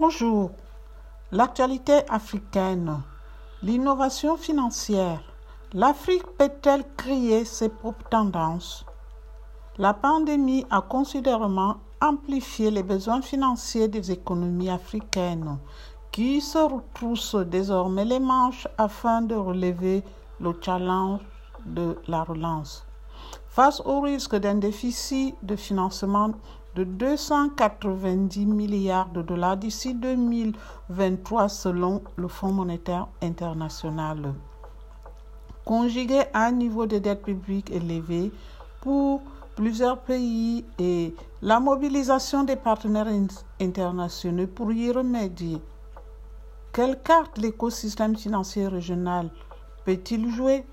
Bonjour. L'actualité africaine. L'innovation financière. L'Afrique peut-elle créer ses propres tendances? La pandémie a considérablement amplifié les besoins financiers des économies africaines qui se retroussent désormais les manches afin de relever le challenge de la relance. Face au risque d'un déficit de financement de 290 milliards de dollars d'ici 2023 selon le Fonds monétaire international. Conjugué à un niveau de dette publique élevé pour plusieurs pays et la mobilisation des partenaires internationaux pour y remédier. Quelle carte l'écosystème financier régional peut-il jouer?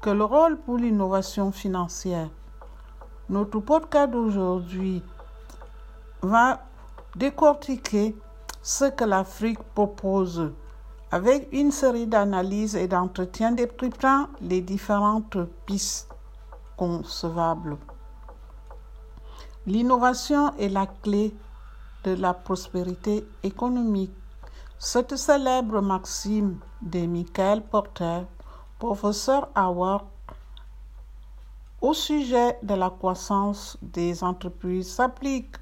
Quel rôle pour l'innovation financière? Notre podcast d'aujourd'hui va décortiquer ce que l'Afrique propose avec une série d'analyses et d'entretiens décryptant les différentes pistes concevables. L'innovation est la clé de la prospérité économique. Cette célèbre maxime de Michael Porter, professeur Howard, au sujet de la croissance des entreprises s'applique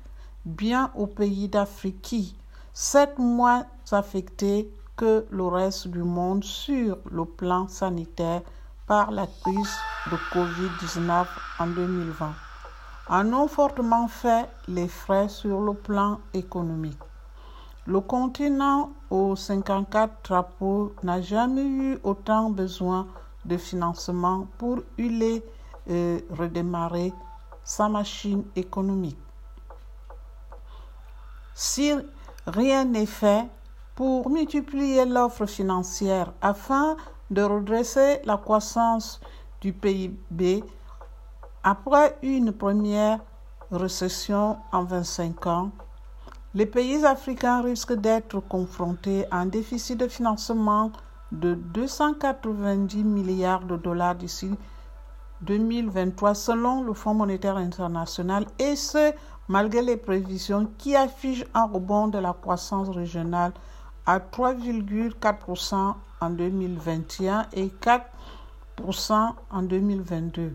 bien aux pays d'Afrique qui, sont moins affectés que le reste du monde sur le plan sanitaire par la crise de Covid-19 en 2020, en ont fortement fait les frais sur le plan économique. Le continent aux 54 drapeaux n'a jamais eu autant besoin de financement pour huiler et redémarrer sa machine économique. Si rien n'est fait pour multiplier l'offre financière afin de redresser la croissance du PIB après une première récession en 25 ans, les pays africains risquent d'être confrontés à un déficit de financement de 290 milliards de dollars d'ici 2023 selon le Fonds monétaire international et ce malgré les prévisions qui affichent un rebond de la croissance régionale à 3,4% en 2021 et 4% en 2022.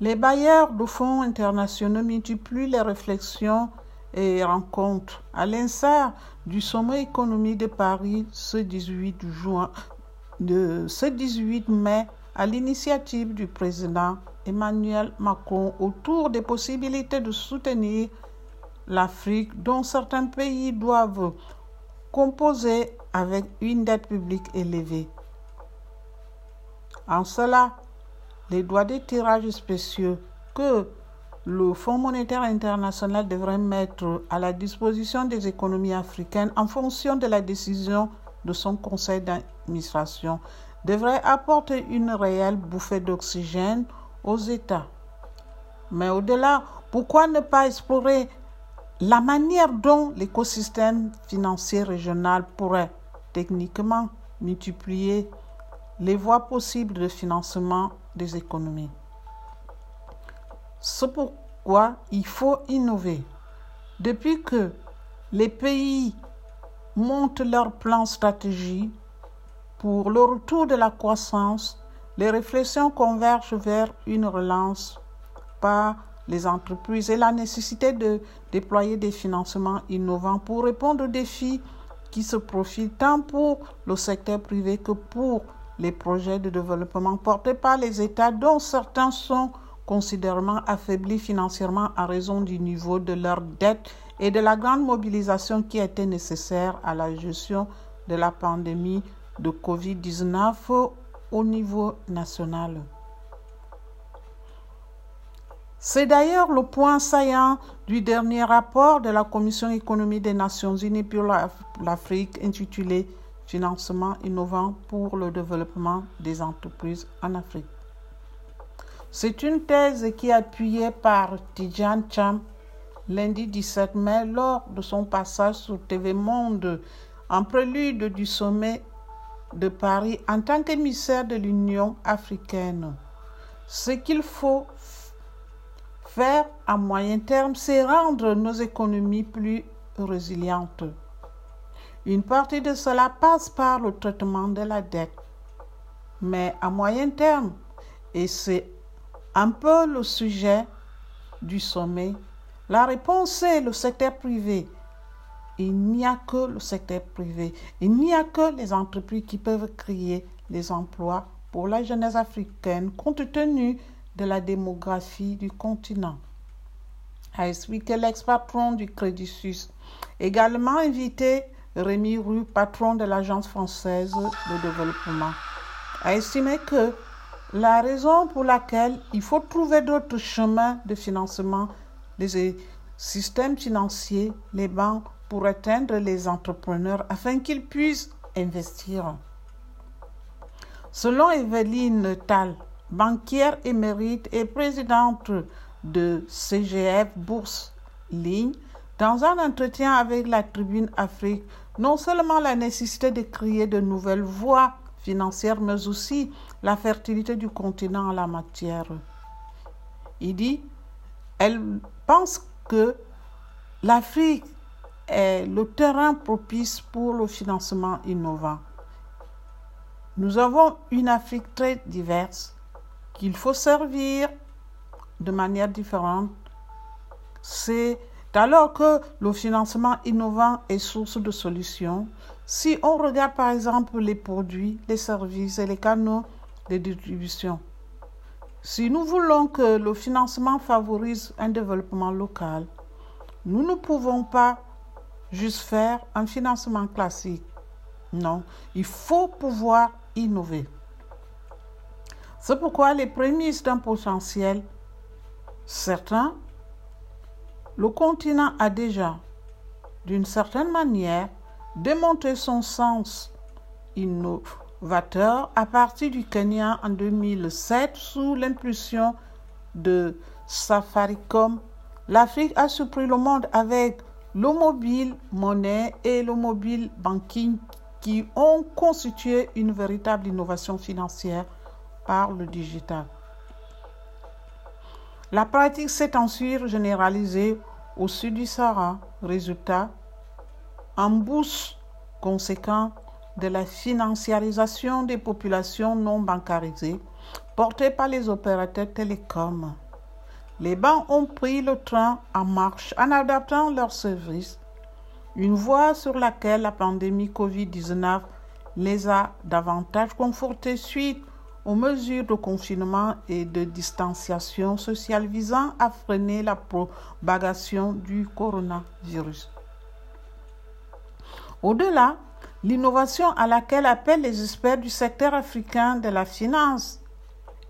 Les bailleurs de fonds internationaux multiplient les réflexions et rencontres. À l'instar du sommet économique de Paris ce 18, juin, de, ce 18 mai à l'initiative du président Emmanuel Macron autour des possibilités de soutenir l'Afrique dont certains pays doivent composer avec une dette publique élevée. En cela, les droits de tirage spéciaux que le Fonds monétaire international devrait mettre à la disposition des économies africaines en fonction de la décision de son conseil d'administration devrait apporter une réelle bouffée d'oxygène aux États. Mais au-delà, pourquoi ne pas explorer la manière dont l'écosystème financier régional pourrait techniquement multiplier les voies possibles de financement des économies? C'est pourquoi il faut innover. Depuis que les pays montent leur plan stratégie pour le retour de la croissance, les réflexions convergent vers une relance par les entreprises et la nécessité de déployer des financements innovants pour répondre aux défis qui se profilent tant pour le secteur privé que pour les projets de développement portés par les États dont certains sont considérablement affaiblis financièrement à raison du niveau de leur dette et de la grande mobilisation qui était nécessaire à la gestion de la pandémie de COVID-19 au niveau national. C'est d'ailleurs le point saillant du dernier rapport de la Commission économique des Nations Unies pour l'Afrique intitulé Financement innovant pour le développement des entreprises en Afrique. C'est une thèse qui est appuyée par Tijan Cham lundi 17 mai lors de son passage sur TV Monde en prélude du sommet de Paris en tant qu'émissaire de l'Union africaine. Ce qu'il faut faire à moyen terme, c'est rendre nos économies plus résiliente. Une partie de cela passe par le traitement de la dette. Mais à moyen terme, et c'est un peu le sujet du sommet, la réponse est le secteur privé. Il n'y a que le secteur privé. Il n'y a que les entreprises qui peuvent créer les emplois pour la jeunesse africaine compte tenu de la démographie du continent. A expliqué l'ex-patron du Crédit Suisse. Également invité Rémi Rue, patron de l'Agence française de développement, a estimé que la raison pour laquelle il faut trouver d'autres chemins de financement des systèmes financiers, les banques, pour atteindre les entrepreneurs afin qu'ils puissent investir. Selon Evelyne Tal, banquière émérite et présidente de CGF Bourse Ligne, dans un entretien avec la Tribune Afrique, non seulement la nécessité de créer de nouvelles voies financières, mais aussi la fertilité du continent en la matière. Il dit, elle pense que l'Afrique est le terrain propice pour le financement innovant. Nous avons une Afrique très diverse qu'il faut servir de manière différente. C'est alors que le financement innovant est source de solutions. Si on regarde par exemple les produits, les services et les canaux de distribution, si nous voulons que le financement favorise un développement local, nous ne pouvons pas juste faire un financement classique. Non, il faut pouvoir innover. C'est pourquoi les prémices d'un potentiel certain, le continent a déjà, d'une certaine manière, démontré son sens innovateur à partir du Kenya en 2007 sous l'impulsion de Safaricom. L'Afrique a surpris le monde avec le mobile monnaie et le mobile banking qui ont constitué une véritable innovation financière par le digital. La pratique s'est ensuite généralisée au sud du Sahara. Résultat, un boost conséquent de la financiarisation des populations non bancarisées portée par les opérateurs télécoms. Les banques ont pris le train en marche en adaptant leurs services une voie sur laquelle la pandémie Covid-19 les a davantage confortés suite aux mesures de confinement et de distanciation sociale visant à freiner la propagation du coronavirus. Au-delà, l'innovation à laquelle appellent les experts du secteur africain de la finance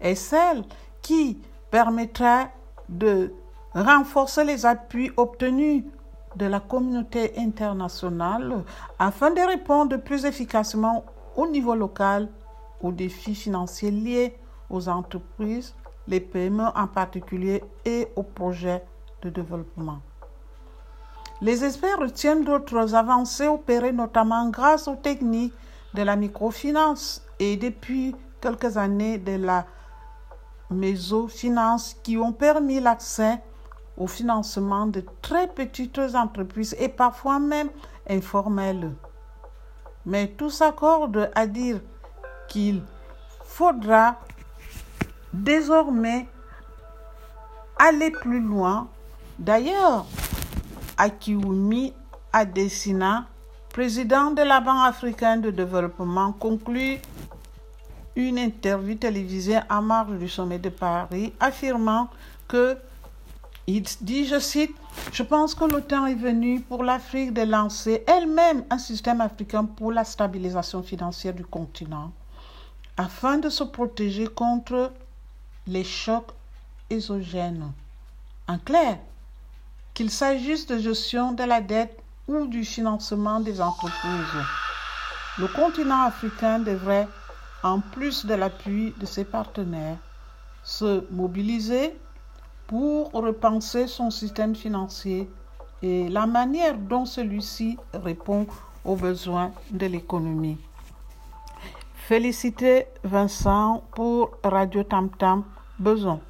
est celle qui permettra de renforcer les appuis obtenus de la communauté internationale afin de répondre plus efficacement au niveau local aux défis financiers liés aux entreprises, les PME en particulier, et aux projets de développement. Les experts retiennent d'autres avancées opérées notamment grâce aux techniques de la microfinance et depuis quelques années de la mésofinance qui ont permis l'accès au financement de très petites entreprises et parfois même informelles. Mais tout s'accorde à dire qu'il faudra désormais aller plus loin. D'ailleurs, Akiwumi Adesina, président de la Banque africaine de développement, conclut une interview télévisée en marge du sommet de Paris affirmant que il dit, je cite, Je pense que le temps est venu pour l'Afrique de lancer elle-même un système africain pour la stabilisation financière du continent, afin de se protéger contre les chocs exogènes. En clair, qu'il s'agisse de gestion de la dette ou du financement des entreprises. Le continent africain devrait, en plus de l'appui de ses partenaires, se mobiliser pour repenser son système financier et la manière dont celui-ci répond aux besoins de l'économie. Félicitez Vincent pour Radio Tam Tam Besoin.